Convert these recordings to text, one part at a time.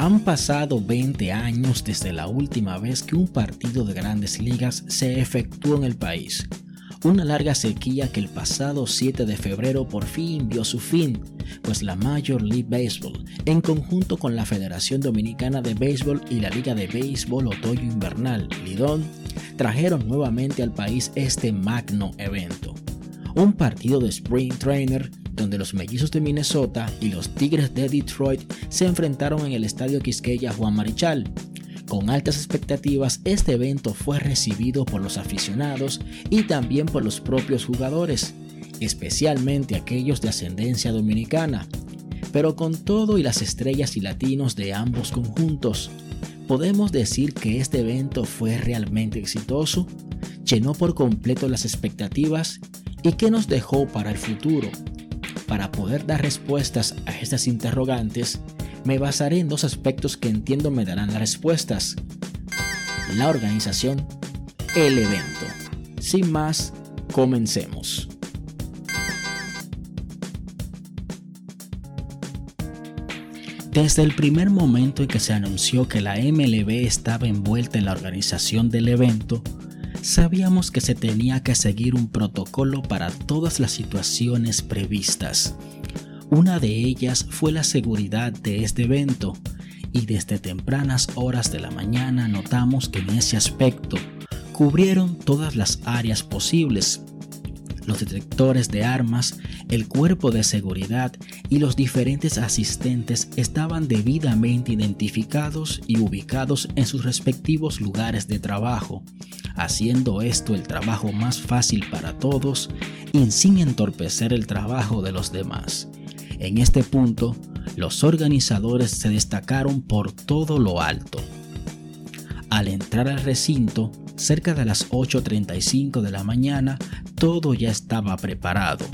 Han pasado 20 años desde la última vez que un partido de grandes ligas se efectuó en el país. Una larga sequía que el pasado 7 de febrero por fin vio su fin, pues la Major League Baseball, en conjunto con la Federación Dominicana de Béisbol y la Liga de Béisbol Otoño Invernal, Lidón, trajeron nuevamente al país este magno evento. Un partido de Spring Trainer donde los mellizos de Minnesota y los Tigres de Detroit se enfrentaron en el Estadio Quisqueya Juan Marichal. Con altas expectativas, este evento fue recibido por los aficionados y también por los propios jugadores, especialmente aquellos de ascendencia dominicana. Pero con todo y las estrellas y latinos de ambos conjuntos, podemos decir que este evento fue realmente exitoso, llenó por completo las expectativas y que nos dejó para el futuro. Para poder dar respuestas a estas interrogantes, me basaré en dos aspectos que entiendo me darán las respuestas. La organización, el evento. Sin más, comencemos. Desde el primer momento en que se anunció que la MLB estaba envuelta en la organización del evento, sabíamos que se tenía que seguir un protocolo para todas las situaciones previstas. Una de ellas fue la seguridad de este evento, y desde tempranas horas de la mañana notamos que en ese aspecto cubrieron todas las áreas posibles. Los detectores de armas, el cuerpo de seguridad y los diferentes asistentes estaban debidamente identificados y ubicados en sus respectivos lugares de trabajo haciendo esto el trabajo más fácil para todos y sin entorpecer el trabajo de los demás. En este punto, los organizadores se destacaron por todo lo alto. Al entrar al recinto, cerca de las 8.35 de la mañana, todo ya estaba preparado.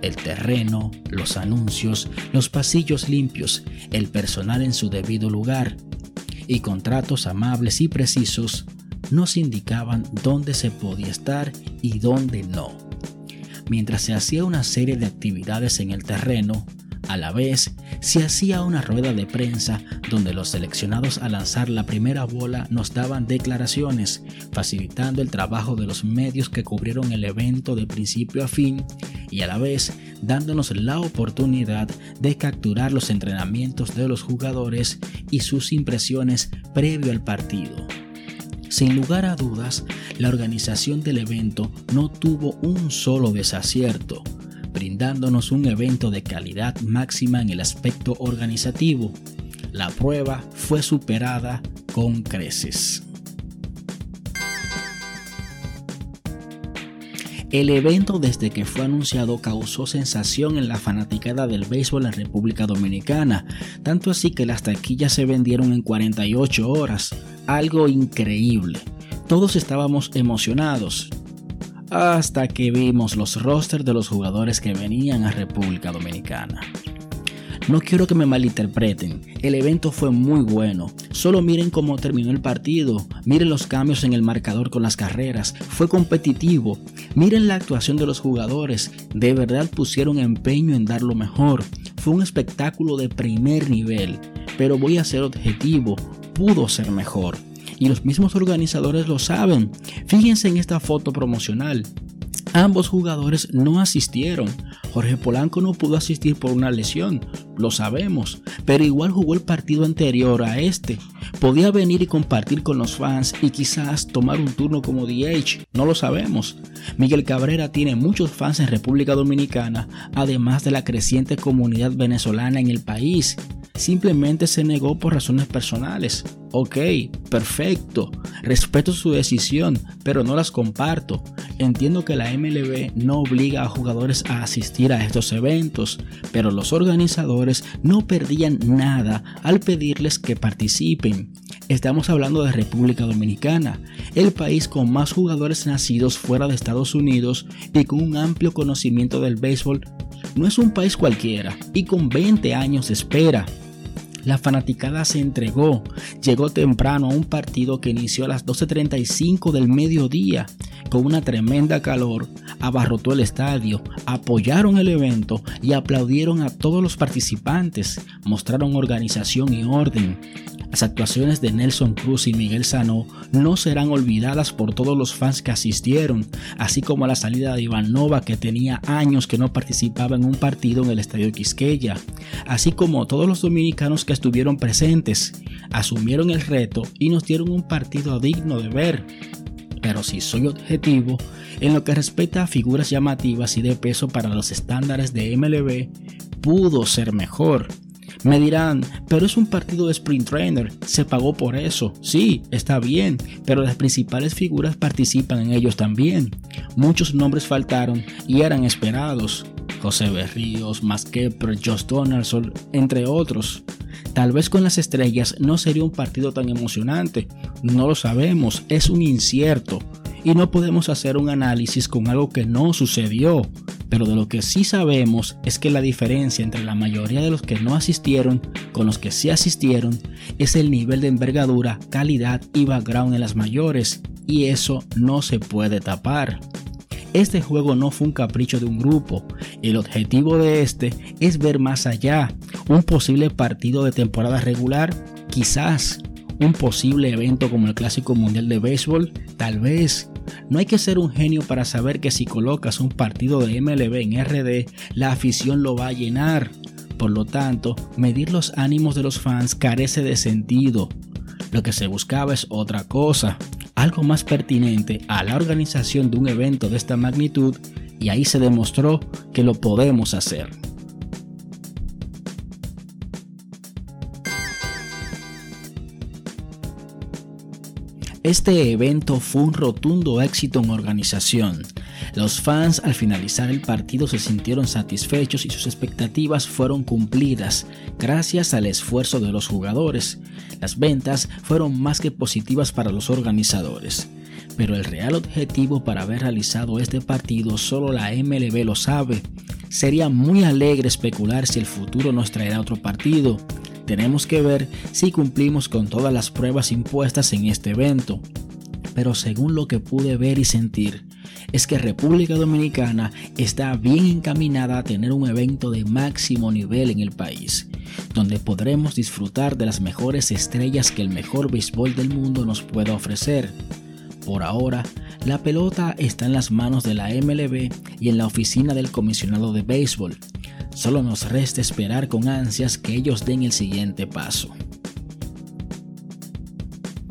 El terreno, los anuncios, los pasillos limpios, el personal en su debido lugar y contratos amables y precisos nos indicaban dónde se podía estar y dónde no. Mientras se hacía una serie de actividades en el terreno, a la vez se hacía una rueda de prensa donde los seleccionados a lanzar la primera bola nos daban declaraciones, facilitando el trabajo de los medios que cubrieron el evento de principio a fin y a la vez dándonos la oportunidad de capturar los entrenamientos de los jugadores y sus impresiones previo al partido. Sin lugar a dudas, la organización del evento no tuvo un solo desacierto, brindándonos un evento de calidad máxima en el aspecto organizativo. La prueba fue superada con creces. El evento desde que fue anunciado causó sensación en la fanaticada del béisbol en República Dominicana, tanto así que las taquillas se vendieron en 48 horas, algo increíble. Todos estábamos emocionados hasta que vimos los rosters de los jugadores que venían a República Dominicana. No quiero que me malinterpreten, el evento fue muy bueno. Solo miren cómo terminó el partido, miren los cambios en el marcador con las carreras, fue competitivo. Miren la actuación de los jugadores, de verdad pusieron empeño en dar lo mejor. Fue un espectáculo de primer nivel, pero voy a ser objetivo, pudo ser mejor. Y los mismos organizadores lo saben. Fíjense en esta foto promocional. Ambos jugadores no asistieron. Jorge Polanco no pudo asistir por una lesión, lo sabemos, pero igual jugó el partido anterior a este. Podía venir y compartir con los fans y quizás tomar un turno como DH, no lo sabemos. Miguel Cabrera tiene muchos fans en República Dominicana, además de la creciente comunidad venezolana en el país simplemente se negó por razones personales. Ok, perfecto, respeto su decisión, pero no las comparto. Entiendo que la MLB no obliga a jugadores a asistir a estos eventos, pero los organizadores no perdían nada al pedirles que participen. Estamos hablando de República Dominicana, el país con más jugadores nacidos fuera de Estados Unidos y con un amplio conocimiento del béisbol. No es un país cualquiera y con 20 años de espera. La fanaticada se entregó, llegó temprano a un partido que inició a las 12.35 del mediodía. Con una tremenda calor, abarrotó el estadio, apoyaron el evento y aplaudieron a todos los participantes, mostraron organización y orden. Las actuaciones de Nelson Cruz y Miguel Sano no serán olvidadas por todos los fans que asistieron, así como la salida de Iván Nova que tenía años que no participaba en un partido en el Estadio Quisqueya, así como todos los dominicanos que estuvieron presentes, asumieron el reto y nos dieron un partido digno de ver. Pero si soy objetivo, en lo que respecta a figuras llamativas y de peso para los estándares de MLB, pudo ser mejor. Me dirán, pero es un partido de sprint trainer, se pagó por eso. Sí, está bien, pero las principales figuras participan en ellos también. Muchos nombres faltaron y eran esperados. José Berríos, Masqueper, Josh Donaldson, entre otros. Tal vez con las estrellas no sería un partido tan emocionante, no lo sabemos, es un incierto y no podemos hacer un análisis con algo que no sucedió. Pero de lo que sí sabemos es que la diferencia entre la mayoría de los que no asistieron con los que sí asistieron es el nivel de envergadura, calidad y background en las mayores, y eso no se puede tapar. Este juego no fue un capricho de un grupo, el objetivo de este es ver más allá, un posible partido de temporada regular, quizás, un posible evento como el Clásico Mundial de Béisbol, tal vez, no hay que ser un genio para saber que si colocas un partido de MLB en RD, la afición lo va a llenar. Por lo tanto, medir los ánimos de los fans carece de sentido. Lo que se buscaba es otra cosa, algo más pertinente a la organización de un evento de esta magnitud y ahí se demostró que lo podemos hacer. Este evento fue un rotundo éxito en organización. Los fans al finalizar el partido se sintieron satisfechos y sus expectativas fueron cumplidas gracias al esfuerzo de los jugadores. Las ventas fueron más que positivas para los organizadores. Pero el real objetivo para haber realizado este partido solo la MLB lo sabe. Sería muy alegre especular si el futuro nos traerá otro partido, tenemos que ver si cumplimos con todas las pruebas impuestas en este evento. Pero según lo que pude ver y sentir, es que República Dominicana está bien encaminada a tener un evento de máximo nivel en el país, donde podremos disfrutar de las mejores estrellas que el mejor béisbol del mundo nos pueda ofrecer. Por ahora, la pelota está en las manos de la MLB y en la oficina del comisionado de béisbol, Solo nos resta esperar con ansias que ellos den el siguiente paso.